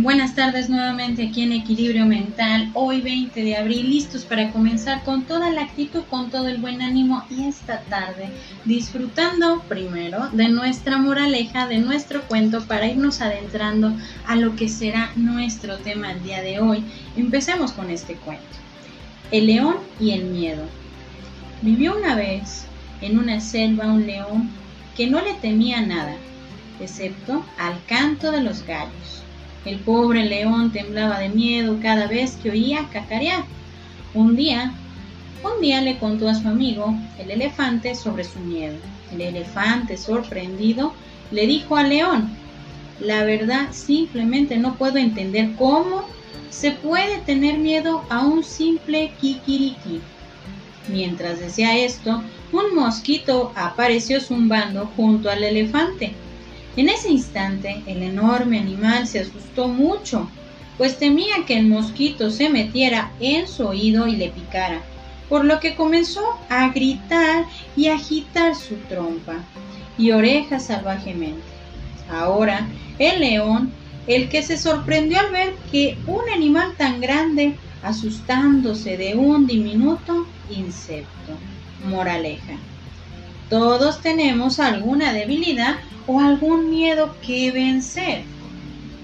Buenas tardes nuevamente aquí en Equilibrio Mental, hoy 20 de abril, listos para comenzar con toda la actitud, con todo el buen ánimo y esta tarde disfrutando primero de nuestra moraleja, de nuestro cuento para irnos adentrando a lo que será nuestro tema el día de hoy. Empecemos con este cuento. El león y el miedo. Vivió una vez en una selva un león que no le temía nada, excepto al canto de los gallos el pobre león temblaba de miedo cada vez que oía cacarear. Un día, un día le contó a su amigo, el elefante, sobre su miedo. El elefante, sorprendido, le dijo al león, la verdad simplemente no puedo entender cómo se puede tener miedo a un simple kikiriki. Mientras decía esto, un mosquito apareció zumbando junto al elefante. En ese instante el enorme animal se asustó mucho, pues temía que el mosquito se metiera en su oído y le picara, por lo que comenzó a gritar y agitar su trompa y orejas salvajemente. Ahora el león, el que se sorprendió al ver que un animal tan grande asustándose de un diminuto insecto. Moraleja. Todos tenemos alguna debilidad o algún miedo que vencer.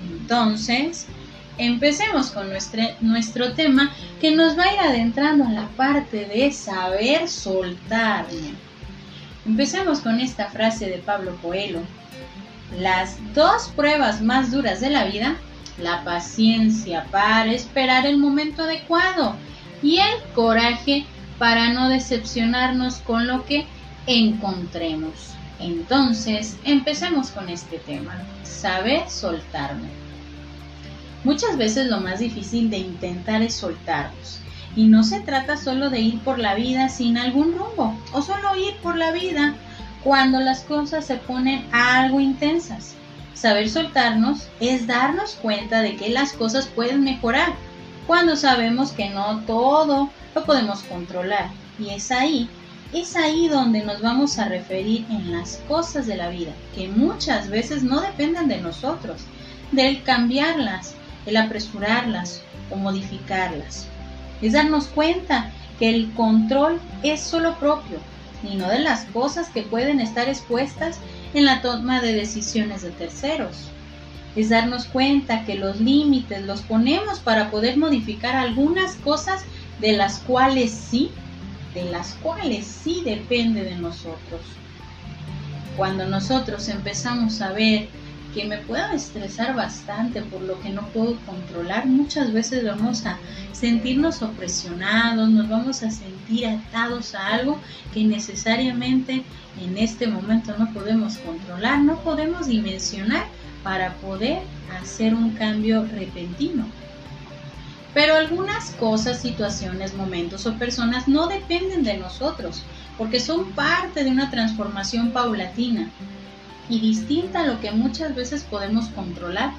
Entonces, empecemos con nuestro, nuestro tema que nos va a ir adentrando a la parte de saber soltar. Empecemos con esta frase de Pablo Coelho. Las dos pruebas más duras de la vida, la paciencia para esperar el momento adecuado y el coraje para no decepcionarnos con lo que encontremos. Entonces, empecemos con este tema. Saber soltarme. Muchas veces lo más difícil de intentar es soltarnos. Y no se trata solo de ir por la vida sin algún rumbo o solo ir por la vida cuando las cosas se ponen algo intensas. Saber soltarnos es darnos cuenta de que las cosas pueden mejorar cuando sabemos que no todo lo podemos controlar. Y es ahí es ahí donde nos vamos a referir en las cosas de la vida, que muchas veces no dependen de nosotros, del cambiarlas, el apresurarlas o modificarlas. Es darnos cuenta que el control es solo propio y no de las cosas que pueden estar expuestas en la toma de decisiones de terceros. Es darnos cuenta que los límites los ponemos para poder modificar algunas cosas de las cuales sí de las cuales sí depende de nosotros. Cuando nosotros empezamos a ver que me puedo estresar bastante por lo que no puedo controlar, muchas veces vamos a sentirnos opresionados, nos vamos a sentir atados a algo que necesariamente en este momento no podemos controlar, no podemos dimensionar para poder hacer un cambio repentino. Pero algunas cosas, situaciones, momentos o personas no dependen de nosotros, porque son parte de una transformación paulatina y distinta a lo que muchas veces podemos controlar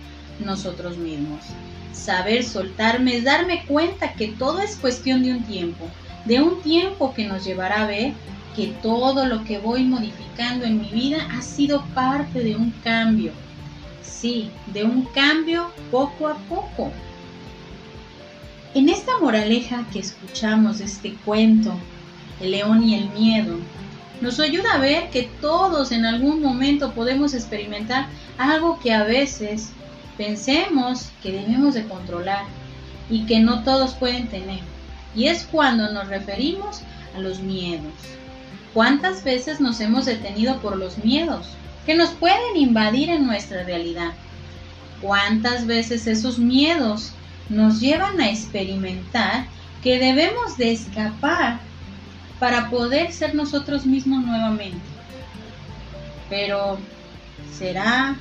nosotros mismos. Saber soltarme es darme cuenta que todo es cuestión de un tiempo, de un tiempo que nos llevará a ver que todo lo que voy modificando en mi vida ha sido parte de un cambio. Sí, de un cambio poco a poco, en esta moraleja que escuchamos de este cuento, El león y el miedo, nos ayuda a ver que todos en algún momento podemos experimentar algo que a veces pensemos que debemos de controlar y que no todos pueden tener. Y es cuando nos referimos a los miedos. ¿Cuántas veces nos hemos detenido por los miedos que nos pueden invadir en nuestra realidad? ¿Cuántas veces esos miedos nos llevan a experimentar que debemos de escapar para poder ser nosotros mismos nuevamente. Pero será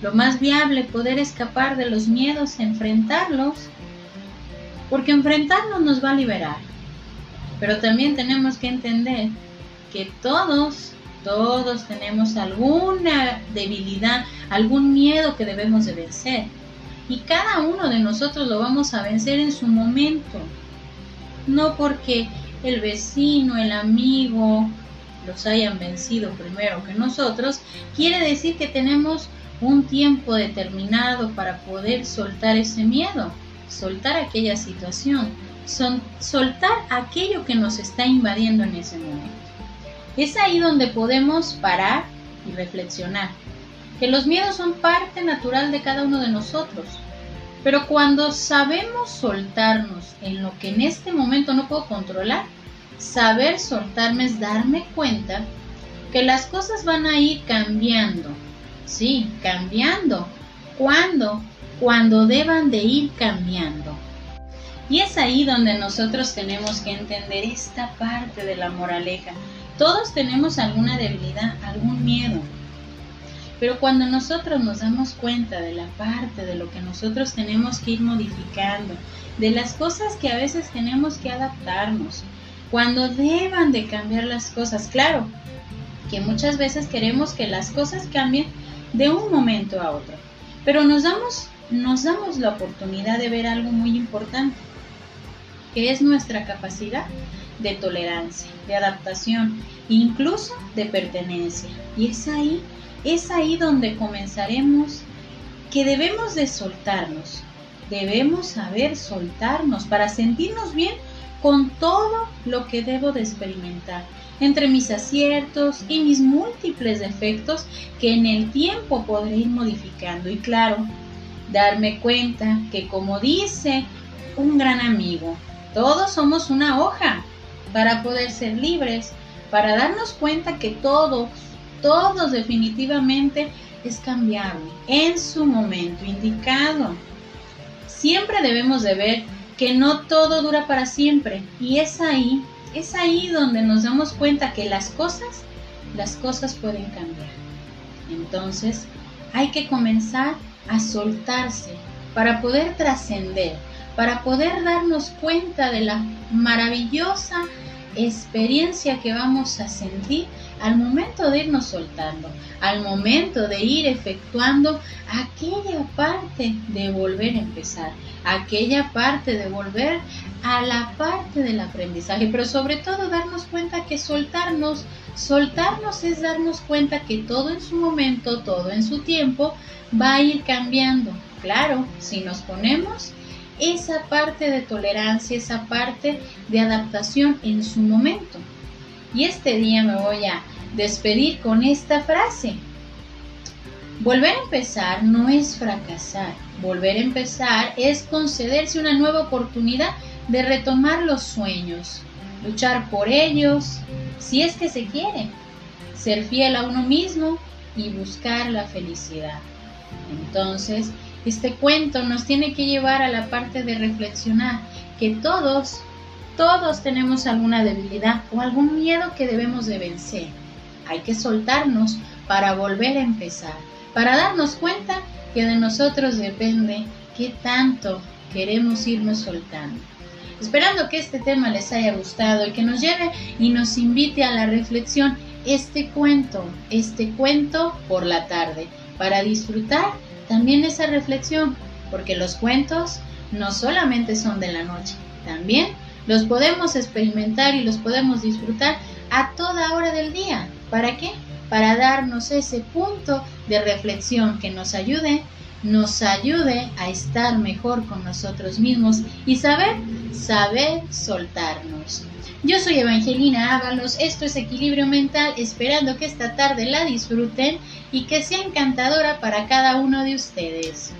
lo más viable poder escapar de los miedos, enfrentarlos, porque enfrentarlos nos va a liberar. Pero también tenemos que entender que todos, todos tenemos alguna debilidad, algún miedo que debemos de vencer y cada uno de nosotros lo vamos a vencer en su momento. No porque el vecino, el amigo los hayan vencido primero que nosotros, quiere decir que tenemos un tiempo determinado para poder soltar ese miedo, soltar aquella situación, soltar aquello que nos está invadiendo en ese momento. Es ahí donde podemos parar y reflexionar, que los miedos son parte natural de cada uno de nosotros, pero cuando sabemos soltarnos en lo que en este momento no puedo controlar, saber soltarme es darme cuenta que las cosas van a ir cambiando. Sí, cambiando. ¿Cuándo? Cuando deban de ir cambiando. Y es ahí donde nosotros tenemos que entender esta parte de la moraleja. Todos tenemos alguna debilidad, algún miedo. Pero cuando nosotros nos damos cuenta de la parte de lo que nosotros tenemos que ir modificando, de las cosas que a veces tenemos que adaptarnos, cuando deban de cambiar las cosas, claro, que muchas veces queremos que las cosas cambien de un momento a otro, pero nos damos, nos damos la oportunidad de ver algo muy importante, que es nuestra capacidad de tolerancia, de adaptación, incluso de pertenencia. Y es ahí, es ahí donde comenzaremos que debemos de soltarnos, debemos saber soltarnos para sentirnos bien con todo lo que debo de experimentar, entre mis aciertos y mis múltiples defectos que en el tiempo podré ir modificando. Y claro, darme cuenta que como dice un gran amigo, todos somos una hoja para poder ser libres, para darnos cuenta que todos, todos definitivamente es cambiable en su momento indicado. Siempre debemos de ver que no todo dura para siempre y es ahí, es ahí donde nos damos cuenta que las cosas, las cosas pueden cambiar. Entonces, hay que comenzar a soltarse para poder trascender, para poder darnos cuenta de la maravillosa experiencia que vamos a sentir al momento de irnos soltando, al momento de ir efectuando aquella parte de volver a empezar, aquella parte de volver a la parte del aprendizaje, pero sobre todo darnos cuenta que soltarnos, soltarnos es darnos cuenta que todo en su momento, todo en su tiempo va a ir cambiando. Claro, si nos ponemos esa parte de tolerancia, esa parte de adaptación en su momento. Y este día me voy a despedir con esta frase. Volver a empezar no es fracasar. Volver a empezar es concederse una nueva oportunidad de retomar los sueños, luchar por ellos, si es que se quiere, ser fiel a uno mismo y buscar la felicidad. Entonces, este cuento nos tiene que llevar a la parte de reflexionar que todos, todos tenemos alguna debilidad o algún miedo que debemos de vencer. Hay que soltarnos para volver a empezar, para darnos cuenta que de nosotros depende qué tanto queremos irnos soltando. Esperando que este tema les haya gustado y que nos lleve y nos invite a la reflexión este cuento, este cuento por la tarde, para disfrutar también esa reflexión, porque los cuentos no solamente son de la noche, también los podemos experimentar y los podemos disfrutar a toda hora del día. ¿Para qué? Para darnos ese punto de reflexión que nos ayude, nos ayude a estar mejor con nosotros mismos y saber, saber soltarnos. Yo soy Evangelina Ábalos, esto es Equilibrio Mental, esperando que esta tarde la disfruten y que sea encantadora para cada uno de ustedes.